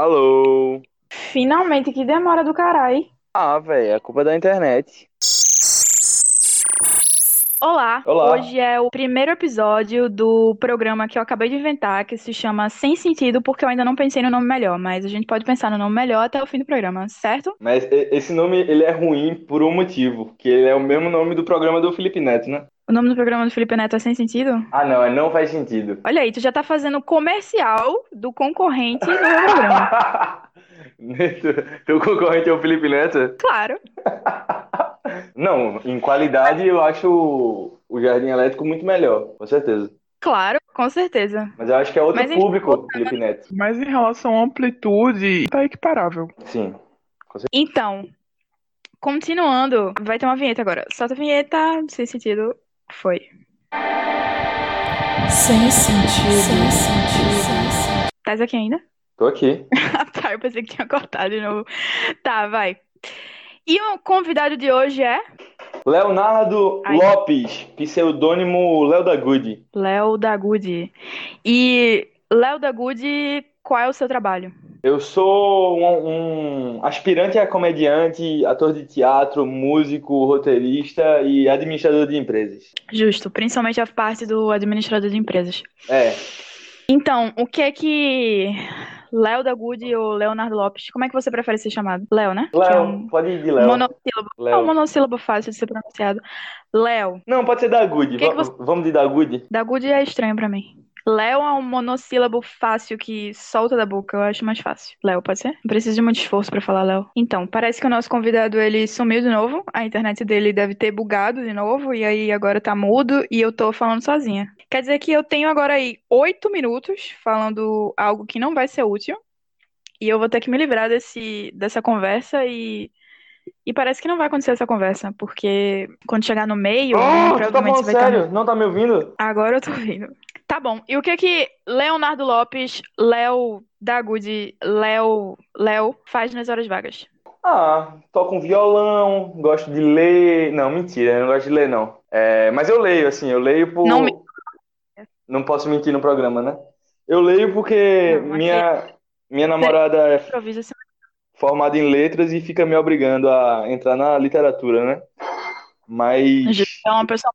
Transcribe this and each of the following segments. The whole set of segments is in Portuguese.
Alô? Finalmente, que demora do caralho. Ah, velho, é culpa da internet. Olá, Olá. hoje é o primeiro episódio do programa que eu acabei de inventar, que se chama Sem Sentido, porque eu ainda não pensei no nome melhor, mas a gente pode pensar no nome melhor até o fim do programa, certo? Mas esse nome, ele é ruim por um motivo, que ele é o mesmo nome do programa do Felipe Neto, né? O nome do programa do Felipe Neto é Sem Sentido? Ah, não, é não faz sentido. Olha aí, tu já tá fazendo comercial do concorrente do meu programa. Neto, Teu concorrente é o Felipe Neto? Claro. Não, em qualidade eu acho o- o Jardim Elétrico muito melhor, com certeza. Claro, com certeza. Mas eu acho que é outro Mas público, Felipe Neto. Mas em relação à amplitude, tá equiparável. Sim. Então, continuando, vai ter uma vinheta agora. Solta a vinheta, sem sentido, foi. Sem sentido. Sem sentido. Tás aqui ainda? Tô aqui. Ah, tá, eu pensei que tinha cortado de novo. Tá, vai. E o convidado de hoje é Leonardo Ai. Lopes, pseudônimo Léo da Good. Léo Dagude. E Léo Dagude, qual é o seu trabalho? Eu sou um, um aspirante a comediante, ator de teatro, músico, roteirista e administrador de empresas. Justo, principalmente a parte do administrador de empresas. É, Então, o que é que Léo Dagude ou Leonardo Lopes, como é que você prefere ser chamado? Léo, né? Que é Léo, um pode ir de Léo. monossílabo. É um Léo. monossílabo fácil de ser pronunciado. Léo. Não, pode ser da Good. Que que Va- você- Vamos de da Good? Dagude é estranho pra mim. Léo é um monossílabo fácil que solta da boca, eu acho mais fácil. Léo, pode ser? Não precisa de muito esforço pra falar Léo. Então, parece que o nosso convidado ele sumiu de novo. A internet dele deve ter bugado de novo e aí agora tá mudo e eu tô falando sozinha. Quer dizer que eu tenho agora aí oito minutos falando algo que não vai ser útil e eu vou ter que me livrar desse dessa conversa e e parece que não vai acontecer essa conversa, porque quando chegar no meio, Oh, tá provavelmente falando vai estar sério? Não tá me ouvindo? Agora eu tô ouvindo. Tá bom. E o que que Leonardo Lopes, Léo Dagude, Léo, Léo faz nas horas vagas? Ah, toco um violão, gosto de ler. Não, mentira, eu não gosto de ler, não. É, mas eu leio, assim, eu leio por. Não me- Não posso mentir no programa, né? Eu leio porque Não, minha, minha namorada é formada em letras e fica me obrigando a entrar na literatura, né? Mas É uma pessoa.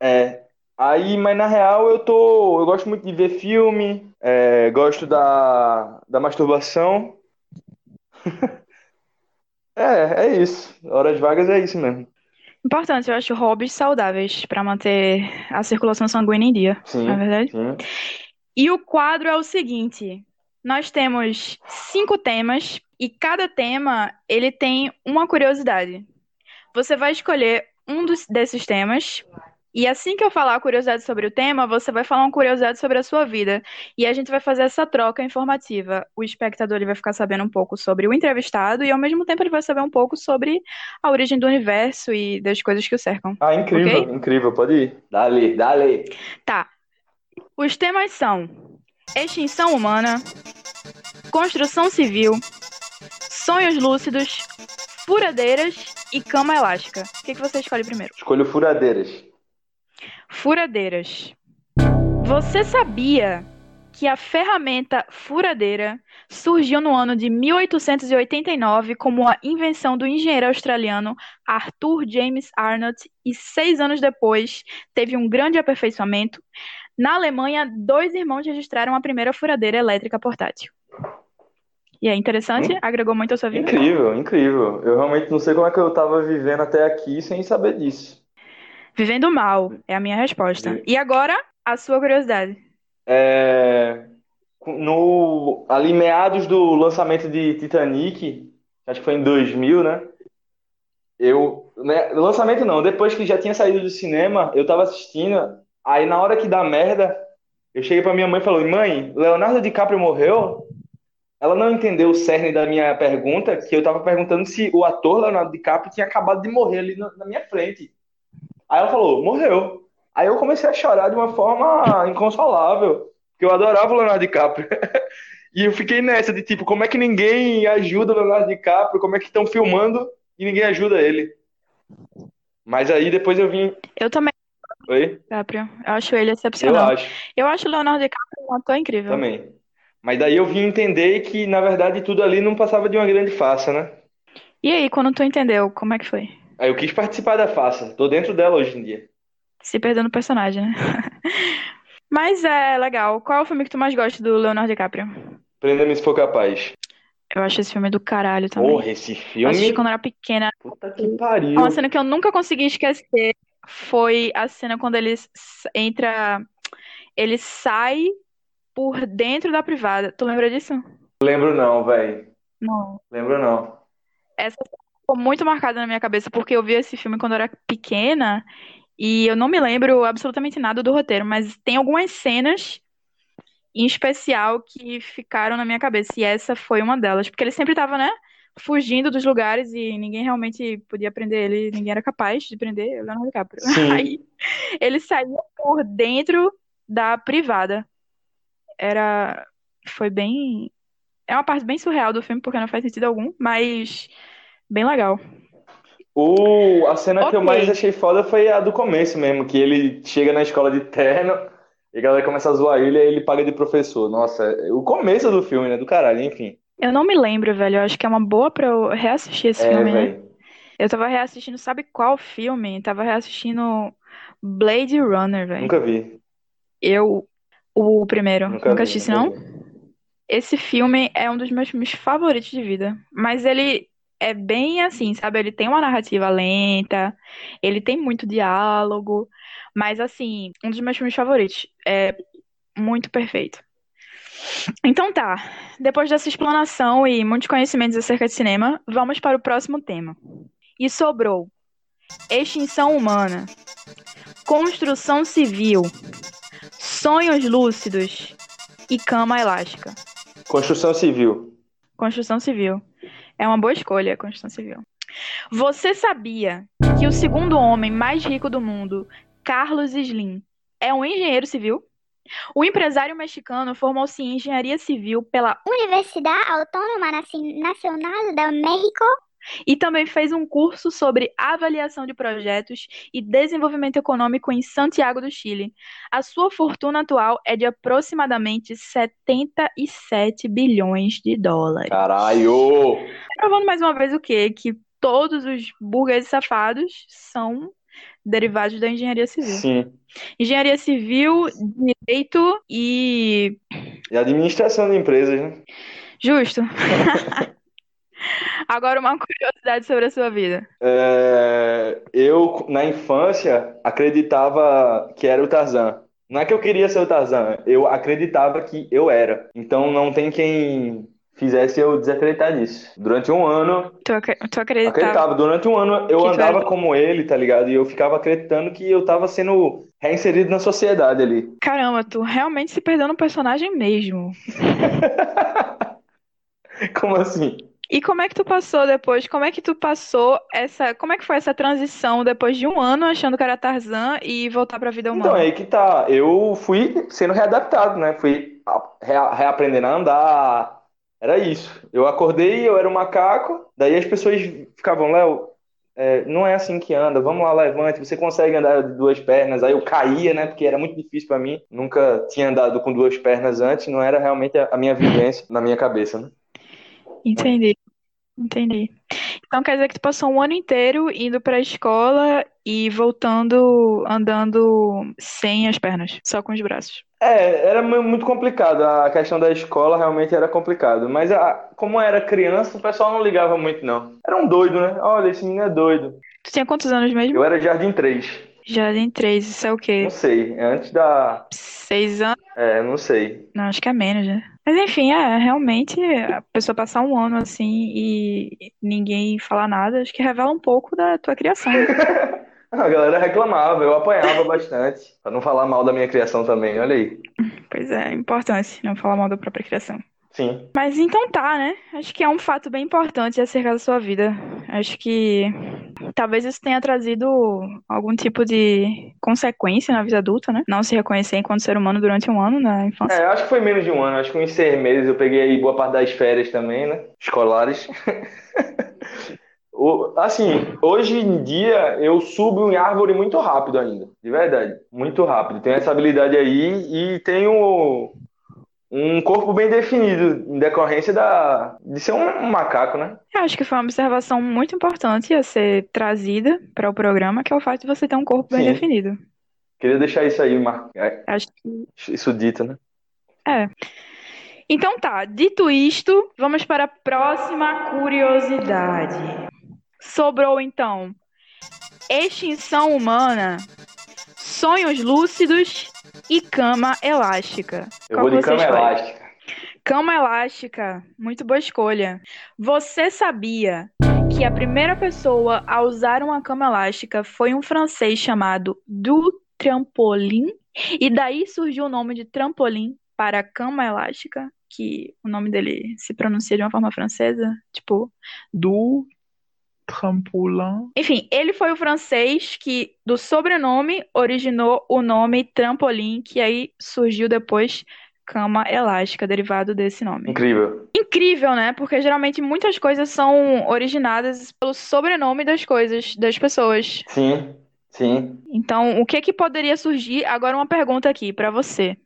é, aí, mas na real eu tô, eu gosto muito de ver filme, é, gosto da, da masturbação. É, é isso. Horas vagas é isso mesmo. Importante, eu acho hobbies saudáveis pra manter a circulação sanguínea em dia, Sim, não é verdade? sim. E o quadro é o seguinte: nós temos cinco temas e cada tema ele tem uma curiosidade. Você vai escolher um dos, desses temas e assim que eu falar a curiosidade sobre o tema, você vai falar uma curiosidade sobre a sua vida e a gente vai fazer essa troca informativa. O espectador ele vai ficar sabendo um pouco sobre o entrevistado e ao mesmo tempo ele vai saber um pouco sobre a origem do universo e das coisas que o cercam. Ah, incrível, Ok? incrível, pode ir. Dale, dale. Tá. Os temas são extinção humana, construção civil, sonhos lúcidos, furadeiras e cama elástica. O que, que você escolhe primeiro? Escolho furadeiras. Furadeiras. Você sabia que a ferramenta furadeira surgiu no ano de 1889 como a invenção do engenheiro australiano Arthur James Arnott e seis anos depois teve um grande aperfeiçoamento? Na Alemanha, dois irmãos registraram a primeira furadeira elétrica portátil. E é interessante? Agregou muito à sua vida? Incrível, incrível. Eu realmente não sei como é que eu tava vivendo até aqui sem saber disso. Vivendo mal é a minha resposta. E agora, a sua curiosidade. É, no, ali meados do lançamento de Titanic, acho que foi em 2000, né? Eu, né, lançamento não, depois que já tinha saído do cinema, eu tava assistindo, aí na hora que dá merda, eu cheguei pra minha mãe e falei, mãe, Leonardo DiCaprio morreu? Ela não entendeu o cerne da minha pergunta, que eu tava perguntando se o ator Leonardo DiCaprio tinha acabado de morrer ali na, na minha frente. Aí ela falou, morreu. Aí eu comecei a chorar de uma forma inconsolável, porque eu adorava o Leonardo DiCaprio. E eu fiquei nessa de tipo, como é que ninguém ajuda o Leonardo DiCaprio? Como é que estão filmando e ninguém ajuda ele? Mas aí depois eu vim. Eu também, Oi? DiCaprio. Eu acho ele Eu excepcional. acho, Eu acho o Leonardo DiCaprio um ator incrível. também. Mas daí eu vim entender que, na verdade, tudo ali não passava de uma grande farsa, né? E aí, quando tu entendeu, como é que foi? Aí eu quis participar da farsa. Tô dentro dela hoje em dia. Se perdendo no personagem, né? Mas é legal. Qual é o filme que tu mais gosta do Leonardo DiCaprio? Prenda-me se for capaz. Eu acho esse filme do caralho também. Porra, esse Eu assisti filme. quando era pequena. Puta que pariu. Uma cena que eu nunca consegui esquecer foi a cena quando ele entra. Ele sai por dentro da privada. Tu lembra disso? Lembro não, velho. Não. Lembro não. Essa cena ficou muito marcada na minha cabeça porque eu vi esse filme quando eu era pequena e eu não me lembro absolutamente nada do roteiro, mas tem algumas cenas em especial que ficaram na minha cabeça e essa foi uma delas, porque ele sempre tava, né, fugindo dos lugares e ninguém realmente podia prender ele, ninguém era capaz de prender o Leonardo DiCaprio. Sim. Aí ele saía por dentro da privada. Era foi bem é uma parte bem surreal do filme porque não faz sentido algum, mas bem legal. O, a cena que eu mais achei foda foi a do começo mesmo, que ele chega na escola de terno e a galera começa a zoar ele e aí ele paga de professor. Nossa, o começo do filme, né? Do caralho, enfim. Eu não me lembro, velho. Eu acho que é uma boa pra eu reassistir esse É, filme, né? Eu tava reassistindo, sabe qual filme? Tava reassistindo Blade Runner, velho. Nunca vi. Eu, o primeiro. Nunca Nunca vi, assisti, nunca não? vi. Esse filme é um dos meus filmes favoritos de vida. Mas ele é bem assim, sabe? Ele tem uma narrativa lenta, ele tem muito diálogo, mas assim, um dos meus filmes favoritos. É muito perfeito. Então tá, depois dessa explanação e muitos conhecimentos acerca de cinema, vamos para o próximo tema. E sobrou extinção humana, construção civil, sonhos lúcidos e cama elástica. Construção civil. Construção civil. É uma boa escolha, construção civil. Você sabia que o segundo homem mais rico do mundo, Carlos Slim, é um engenheiro civil? O empresário mexicano formou-se em engenharia civil pela Universidad Autónoma Naci- Nacional de México. E também fez um curso sobre avaliação de projetos e desenvolvimento econômico em Santiago do Chile. A sua fortuna atual é de aproximadamente 77 bilhões de dólares. Caralho! Provando mais uma vez o quê? Que todos os burgueses safados são derivados da engenharia civil. Sim. Engenharia civil, direito e. E administração de empresas, né? Justo. Agora uma curiosidade sobre a sua vida. É, eu, na infância, acreditava que era o Tarzan. Não é que eu queria ser o Tarzan, eu acreditava que eu era. Então não tem quem fizesse eu desacreditar disso. Durante um ano, Tu, tu acreditava? acreditava. Durante um ano eu Que andava era- como ele, tá ligado? E eu ficava acreditando que eu tava sendo reinserido na sociedade ali. Caramba, tu realmente se perdeu no personagem mesmo. Como assim? E como é que tu passou depois? Como é que tu passou essa. Como é que foi essa transição depois de um ano achando que era Tarzan e voltar pra vida Então, humana? é aí que tá. Eu fui sendo readaptado, né? Fui a- rea- reaprendendo a andar. Era isso. Eu acordei, eu era um macaco. Daí as pessoas ficavam, Léo, é, não é assim que anda. Vamos lá, levante. Você consegue andar de duas pernas. Aí eu caía, né? Porque era muito difícil pra mim. Nunca tinha andado com duas pernas antes. Não era realmente a a minha vivência na minha cabeça, né? Entendi. Entendi. Então quer dizer que tu passou um ano inteiro indo pra escola e voltando andando sem as pernas, só com os braços. É, era mu- muito complicado. A questão da escola realmente era complicado. Mas a- como era criança, o pessoal não ligava muito, não. Era um doido, né? Olha, esse menino é doido. Tu tinha quantos anos mesmo? Eu era Jardim 3. Jardim 3, isso é o quê? Não sei. É antes da. Seis anos? É, não sei. Não, acho que é menos, né? Mas enfim, é, realmente a pessoa passar um ano assim e ninguém falar nada, acho que revela um pouco da tua criação. A galera reclamava, eu apanhava bastante. Pra não falar mal da minha criação também, olha aí. Pois é, importante não falar mal da própria criação. Sim. Mas então tá, né? Acho que é um fato bem importante acerca da sua vida. Acho que talvez isso tenha trazido algum tipo de consequência na vida adulta, né? Não se reconhecer enquanto ser humano durante um ano na infância. É, acho que foi menos de um ano, acho que uns seis meses. Eu peguei aí boa parte das férias também, né? Escolares. Assim, hoje em dia eu subo em árvore muito rápido ainda, de verdade, muito rápido. Tenho essa habilidade aí e tenho um corpo bem definido, em decorrência da, de ser um, um macaco, né? Eu acho que foi uma observação muito importante a ser trazida para o programa, que é o fato de você ter um corpo bem Sim. definido. Queria deixar isso aí, mar... é, Acho que isso dito, né? é. Então tá, dito isto, vamos para a próxima curiosidade. Sobrou então extinção humana, sonhos lúcidos e cama elástica. Eu Qual vou de cama escolhe? elástica. Cama elástica, muito boa escolha. Você sabia que a primeira pessoa a usar uma cama elástica foi um francês chamado Du Trampolin? E daí surgiu o nome de trampolim para cama elástica, que o nome dele se pronuncia de uma forma francesa, tipo. Do trampolim. Enfim, ele foi o francês que, do sobrenome, originou o nome trampolim, que aí surgiu depois cama elástica, derivado desse nome. Incrível. Incrível, né? Porque geralmente muitas coisas são originadas pelo sobrenome das coisas, das pessoas. Sim, sim. Então, o que que poderia surgir? Agora uma pergunta aqui pra você.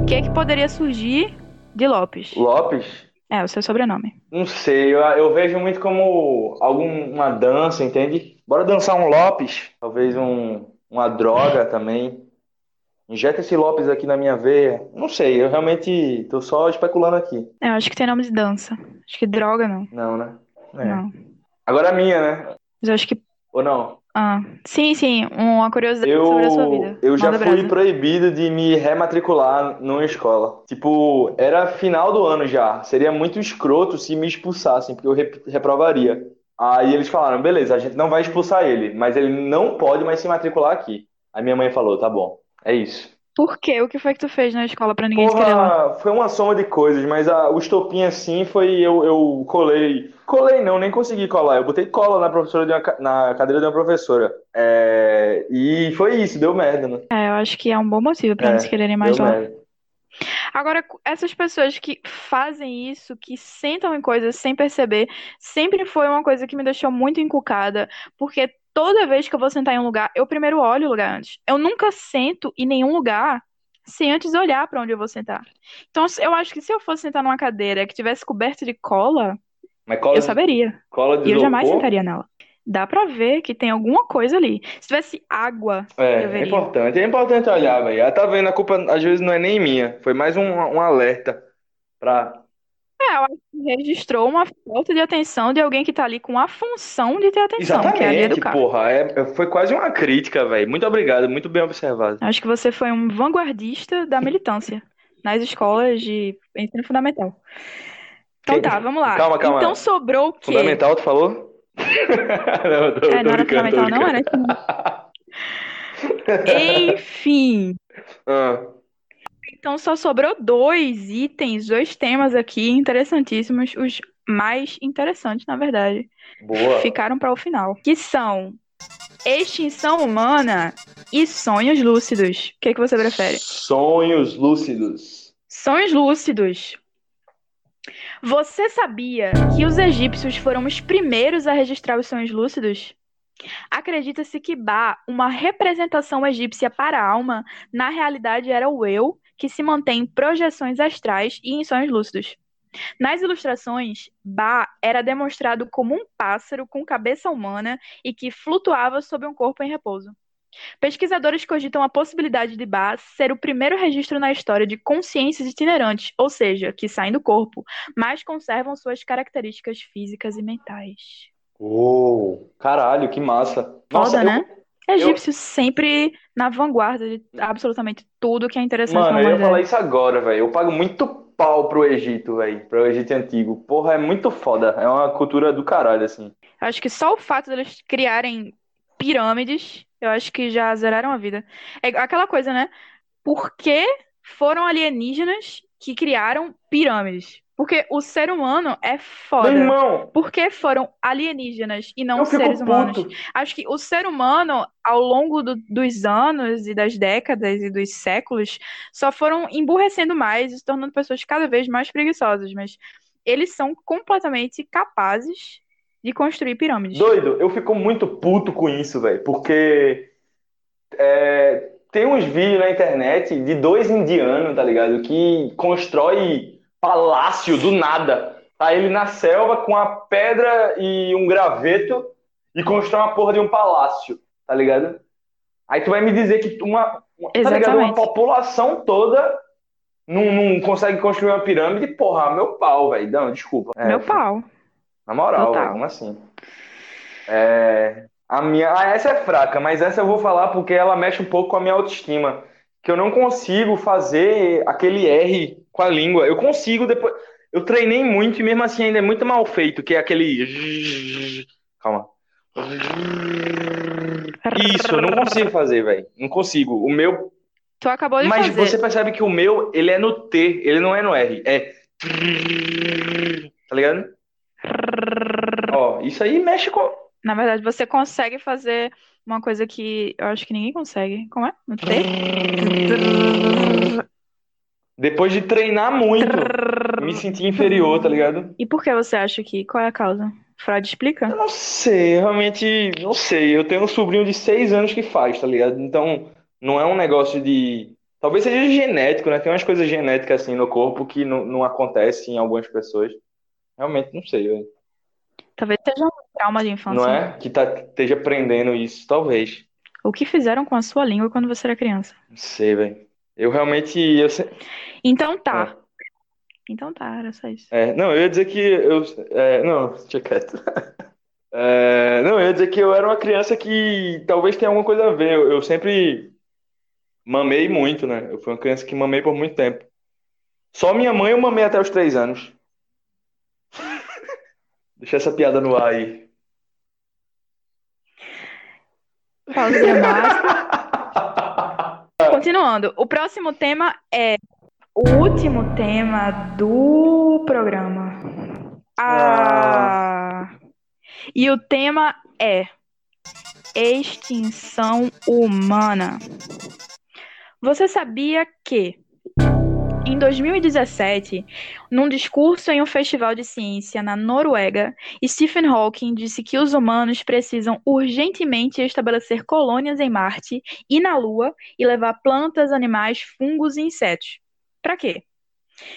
O que que poderia surgir de Lopes? Lopes? É, o seu sobrenome. Não sei, eu, eu vejo muito como alguma dança, entende? Bora dançar um Lopes, talvez um, uma droga também. Injeta esse Lopes aqui na minha veia. Não sei, eu realmente tô só especulando aqui. É, eu acho que tem nome de dança. Acho que droga não. Não, né? É. Não. Agora a minha, né? Mas eu acho que. Ou não? Ah, sim, sim. Uma curiosidade sobre a sua Eu, vida. eu já Manda fui brasa. proibido de me rematricular numa escola. Tipo, era final do ano já. Seria muito escroto se me expulsassem, porque eu rep- reprovaria. Aí eles falaram, beleza, a gente não vai expulsar ele, mas ele não pode mais se matricular aqui. Aí minha mãe falou, tá bom, é isso. Por quê? O que foi que tu fez na escola pra ninguém te querer lá? Porra, foi uma soma de coisas, mas a, o estopim assim foi eu, eu colei. Colei não, nem consegui colar. Eu botei cola na professora uma na cadeira de uma professora. É, e foi isso, deu merda, né? É, eu acho que é um bom motivo pra É, não te quererem mais lá. merda. Agora, essas pessoas que fazem isso, que sentam em coisas sem perceber, sempre foi uma coisa que me deixou muito encucada, porque toda vez que eu vou sentar em um lugar, eu primeiro olho o lugar antes. Eu nunca sento em nenhum lugar sem antes olhar pra onde eu vou sentar. Então, eu acho que se eu fosse sentar numa cadeira que tivesse coberta de cola, Mas cola, eu saberia. cola de E eu jamais sentaria nela. Dá pra ver que tem alguma coisa ali. Se tivesse água, É, eu é veria. importante. É importante olhar, velho. Ela tá vendo, a culpa às vezes não é nem minha. Foi mais um, um alerta pra. É, eu acho que registrou uma falta de atenção de alguém que tá ali com a função de ter atenção, que é Exatamente, educar. porra. É, foi quase uma crítica, velho. Muito obrigado, muito bem observado. Acho que você foi um vanguardista da militância nas escolas de ensino fundamental. Então tá, vamos lá. Calma, calma. Então sobrou o quê? Fundamental, tu falou? Não, tô, É, não era fundamental, não era? Enfim. Ah, Então só sobrou dois itens, dois temas aqui interessantíssimos, os mais interessantes, na verdade. boa. Ficaram para o final, que são extinção humana e sonhos lúcidos. O que que você prefere? Sonhos lúcidos. Sonhos lúcidos. Você sabia que os egípcios foram os primeiros a registrar os sonhos lúcidos? Acredita-se que Ba, uma representação egípcia para a alma, na realidade era o eu que se mantém em projeções astrais e em sonhos lúcidos. Nas ilustrações, Ba era demonstrado como um pássaro com cabeça humana e que flutuava sob um corpo em repouso. Pesquisadores cogitam a possibilidade de Ba ser o primeiro registro na história de consciências itinerantes, ou seja, que saem do corpo, mas conservam suas características físicas e mentais. Uou, caralho, que massa. Foda, Nossa, eu- né? Egípcios sempre na vanguarda de absolutamente tudo que é interessante Mano, na eu ia falar isso agora, velho. Eu pago muito pau pro Egito, velho. Pro Egito antigo. Porra, é muito foda. É uma cultura do caralho, assim. Eu acho que só o fato deles criarem pirâmides, eu acho que já zeraram a vida. É aquela coisa, né? Por que foram alienígenas que criaram pirâmides? Porque o ser humano é Meu foda. irmão, Por que foram alienígenas e não eu seres humanos? puto. Acho que o ser humano, ao longo do- dos anos e das décadas e dos séculos, só foram emburrecendo mais e se tornando pessoas cada vez mais preguiçosas. Mas eles são completamente capazes de construir pirâmides. Doido, eu fico muito puto com isso, velho. Porque é, tem uns vídeos na internet de dois indianos, tá ligado? Que constrói palácio do nada. Tá ele na selva com a pedra e um graveto e constrói uma porra de um palácio, tá ligado? Aí tu vai me dizer que uma, uma- tá ligado? Uma Exatamente. população toda não, não consegue construir uma pirâmide, porra, meu pau, velho. Não, desculpa. É, Meu pau. Na moral, velho, como assim? É, a minha, ah, essa é fraca, mas essa eu vou falar porque ela mexe um pouco com a minha autoestima. Que eu não consigo fazer aquele R com a língua. Eu consigo depois. Eu treinei muito e mesmo assim ainda é muito mal feito, que é aquele. Calma. Isso, eu não consigo fazer, velho. Não consigo. O meu. Tu acabou de Mas fazer. você percebe que o meu, ele é no T, ele não é no R. É. Tá ligado? Ó, isso aí mexe com. Na verdade, você consegue fazer uma coisa que eu acho que ninguém consegue. Como é? No T? Depois de treinar muito, me senti inferior, tá ligado? E por que você acha que? Qual é a causa? Freud explica? Eu não sei, realmente não sei. Eu tenho um sobrinho de seis anos que faz, tá ligado? Então, não é um negócio de. Talvez seja genético, né? Tem umas coisas genéticas assim no corpo que não, não acontece em algumas pessoas. Realmente não sei, velho. Talvez seja um trauma de infância. Não é? Que tá, esteja aprendendo isso, talvez. O que fizeram com a sua língua quando você era criança? Não sei, velho. Eu realmente. Eu se- Então tá. Então tá, era só isso. É, não, eu ia dizer que eu. é, não, deixa quieto. É, não, eu ia dizer que eu era uma criança que talvez tenha alguma coisa a ver. Eu, eu sempre mamei muito, né? Eu fui uma criança que mamei por muito tempo. Só minha mãe eu mamei até os três anos. Deixa essa piada no ar aí. Pausa dramática. Continuando, o próximo tema é o último tema do programa. Ah. E o tema é extinção humana. Você sabia que em 2017, num discurso em um festival de ciência na Noruega, Stephen Hawking disse que os humanos precisam urgentemente estabelecer colônias em Marte e na Lua e levar plantas, animais, fungos e insetos. Para quê?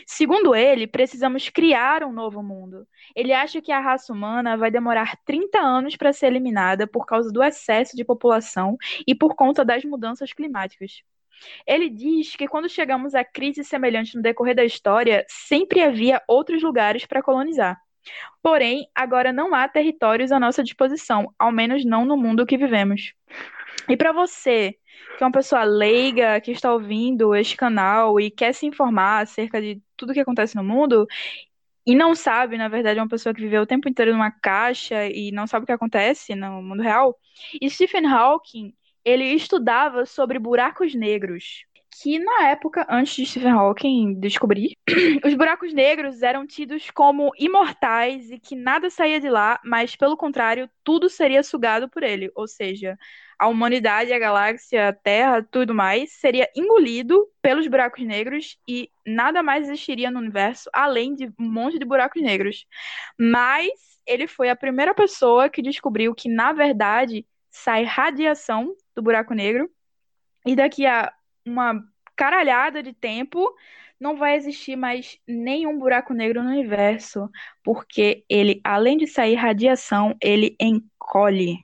Segundo ele, precisamos criar um novo mundo. Ele acha que a raça humana vai demorar 30 anos para ser eliminada por causa do excesso de população e por conta das mudanças climáticas. Ele diz que quando chegamos a crises semelhantes no decorrer da história, sempre havia outros lugares para colonizar. Porém, agora não há territórios à nossa disposição, ao menos não no mundo que vivemos. E para você, que é uma pessoa leiga, que está ouvindo este canal e quer se informar acerca de tudo que acontece no mundo, e não sabe, na verdade, é uma pessoa que viveu o tempo inteiro numa caixa e não sabe o que acontece no mundo real, Stephen Hawking, ele estudava sobre buracos negros. Que na época, antes de Stephen Hawking descobrir, os buracos negros eram tidos como imortais e que nada saía de lá, mas pelo contrário, tudo seria sugado por ele. Ou seja, a humanidade, a galáxia, a Terra, tudo mais, seria engolido pelos buracos negros e nada mais existiria no universo além de um monte de buracos negros. Mas ele foi a primeira pessoa que descobriu que, na verdade, sai radiação do buraco negro e daqui a uma caralhada de tempo não vai existir mais nenhum buraco negro no universo, porque ele, além de sair radiação, ele encolhe.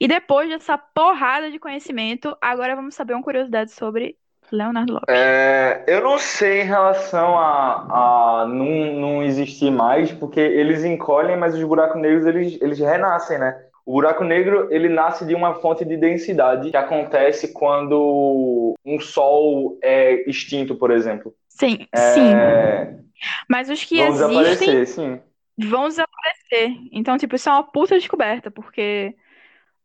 E depois dessa porrada de conhecimento, agora vamos saber uma curiosidade sobre Leonardo Lopes. É, eu não sei em relação a, a não, não existir mais, porque eles encolhem, mas os buracos negros eles, eles renascem, né? O buraco negro ele nasce de uma fonte de densidade que acontece quando um sol é extinto, por exemplo. Sim, sim. É, Mas os que vão existem desaparecer, sim. vão desaparecer. Então, tipo, isso é uma puta descoberta, porque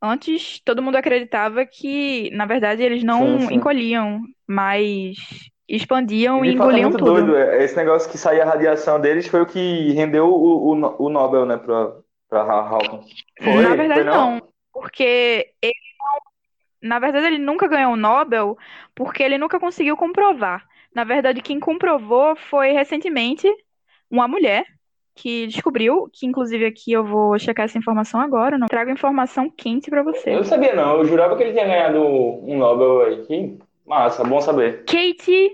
antes todo mundo acreditava que, na verdade, eles não Sim, sim. encolhiam, mas expandiam E e engoliam muito tudo. doido. é, Esse negócio que saía a radiação deles foi o que rendeu o, o, o Nobel, né, pra, pra Hawking. Foi? Na verdade, Foi não? não, porque ele não- na verdade ele nunca ganhou o Nobel porque ele nunca conseguiu comprovar. Na verdade, quem comprovou foi recentemente uma mulher que descobriu, que inclusive aqui eu vou checar essa informação agora, não trago informação quente pra você. Eu não sabia, não. Eu jurava que ele tinha ganhado um Nobel aí. Que massa, bom saber. Katie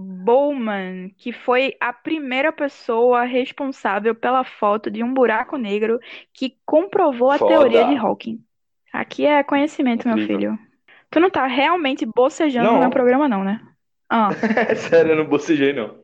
Bowman, que foi a primeira pessoa responsável pela foto de um buraco negro que comprovou a Foda. teoria de Hawking. Aqui é conhecimento, meu Incrível. filho. Tu não tá realmente bocejando Não. no meu programa, não, né? Ah, Sério, eu não bocejei, não.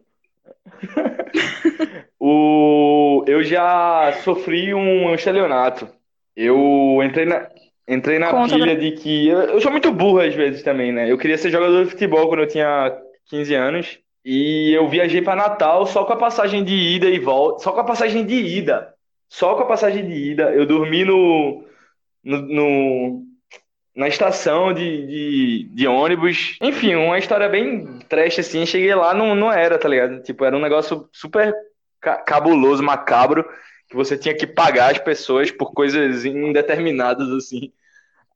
O... Eu já sofri um estelionato. Eu entrei na, entrei na Conta pilha de que. Eu, eu sou muito burro às vezes também, né? Eu queria ser jogador de futebol quando eu tinha 15 anos. E eu viajei para Natal só com a passagem de ida e volta. Só com a passagem de ida. Só com a passagem de ida. Eu dormi no, no, no- na estação de, de, de ônibus. Enfim, uma história bem trash assim. Cheguei lá, não, não era, tá ligado? Tipo, era um negócio super ca- cabuloso, macabro, que você tinha que pagar as pessoas por coisas indeterminadas, assim.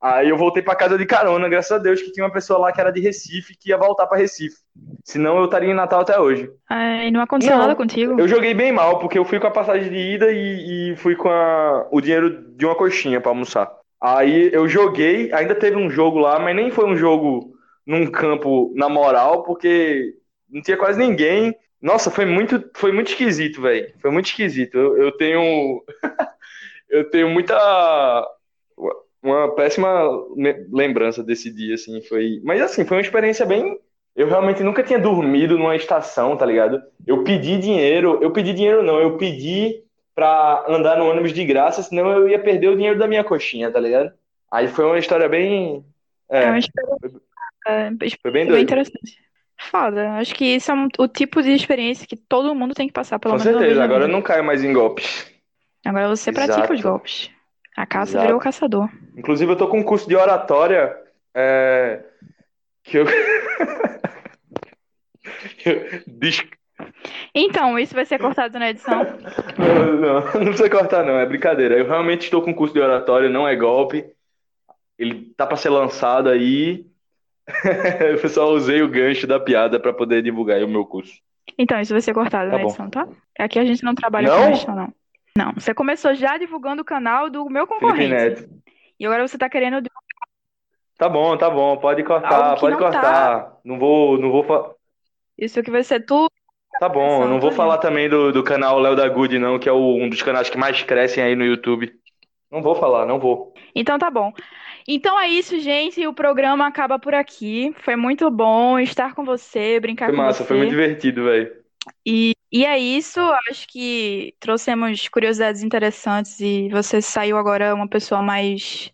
Aí eu voltei pra casa de carona, graças a Deus que tinha uma pessoa lá que era de Recife que ia voltar pra Recife. Senão eu estaria em Natal até hoje. e não aconteceu Não. nada contigo? Eu joguei bem mal, porque eu fui com a passagem de ida e, e fui com a- o dinheiro de uma coxinha pra almoçar. Aí eu joguei, ainda teve um jogo lá, mas nem foi um jogo num campo na moral, porque não tinha quase ninguém. Nossa, foi muito, foi muito esquisito, velho. Foi muito esquisito. Eu, eu tenho, eu tenho muita, uma péssima lembrança desse dia, assim. Foi, mas assim, foi uma experiência bem. Eu realmente nunca tinha dormido numa estação, tá ligado? Eu pedi dinheiro, eu pedi dinheiro não, eu pedi pra andar no ônibus de graça, senão eu ia perder o dinheiro da minha coxinha, tá ligado? Aí foi uma história bem. É uma É, experiência, é, foi bem bem interessante. Foda. Acho que isso é um- o tipo de experiência que todo mundo tem que passar, pelo Com menos uma vez certeza, agora eu não caio mais em golpes. Agora você pratica os Exato. golpes. A caça Exato. virou o caçador. Inclusive, eu tô com um curso de oratória é, que eu. Então, isso vai ser cortado na edição. Não, não, não precisa cortar, não, é brincadeira. Eu realmente estou com um curso de oratória, não é golpe. Ele tá para ser lançado aí. Eu só usei o gancho da piada para poder divulgar aí o meu curso. Então, isso vai ser cortado Tá na bom. edição, tá? Aqui a gente não trabalha Não? com edição, não. Não, você começou já divulgando o canal do meu concorrente. E agora você tá querendo. Tá bom, tá bom, pode cortar, pode não tá. cortar. Não vou, não vou, fa- Isso que vai ser tudo. tá bom, não vou falar também do, do canal Léo da Good, não, que é o- um dos canais que mais crescem aí no YouTube. Não vou falar, não vou. Então tá bom. Então é isso, gente. O programa acaba por aqui. Foi muito bom estar com você, brincar Foi com massa, foi você. muito divertido, velho. E, e é isso. Acho que trouxemos curiosidades interessantes e você saiu agora uma pessoa mais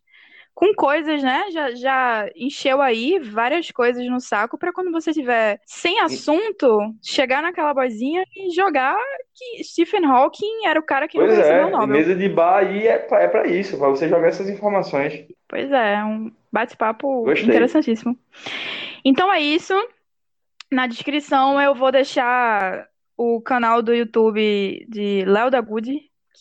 com coisas, né? Já, já encheu aí várias coisas no saco para quando você tiver sem assunto, chegar naquela boizinha e jogar que Stephen Hawking era o cara que Pois nunca recebeu é, o Nobel. mesa de bar aí é pra, é pra isso, pra você jogar essas informações. Pois é, um bate-papo interessantíssimo. Então é isso. Na descrição eu vou deixar o canal do YouTube de Léo da Good,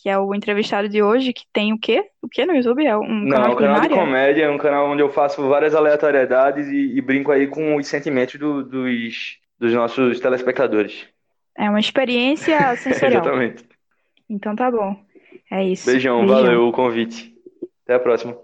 que é o entrevistado de hoje, que tem o quê? O quê no YouTube? É um Não, canal de canal de comédia é um canal onde eu faço várias aleatoriedades e, e brinco aí com os sentimentos do- dos, dos nossos telespectadores. É uma experiência sensorial. Exatamente. Então tá bom. É isso. Beijão, Beijão. valeu o convite. Até a próxima.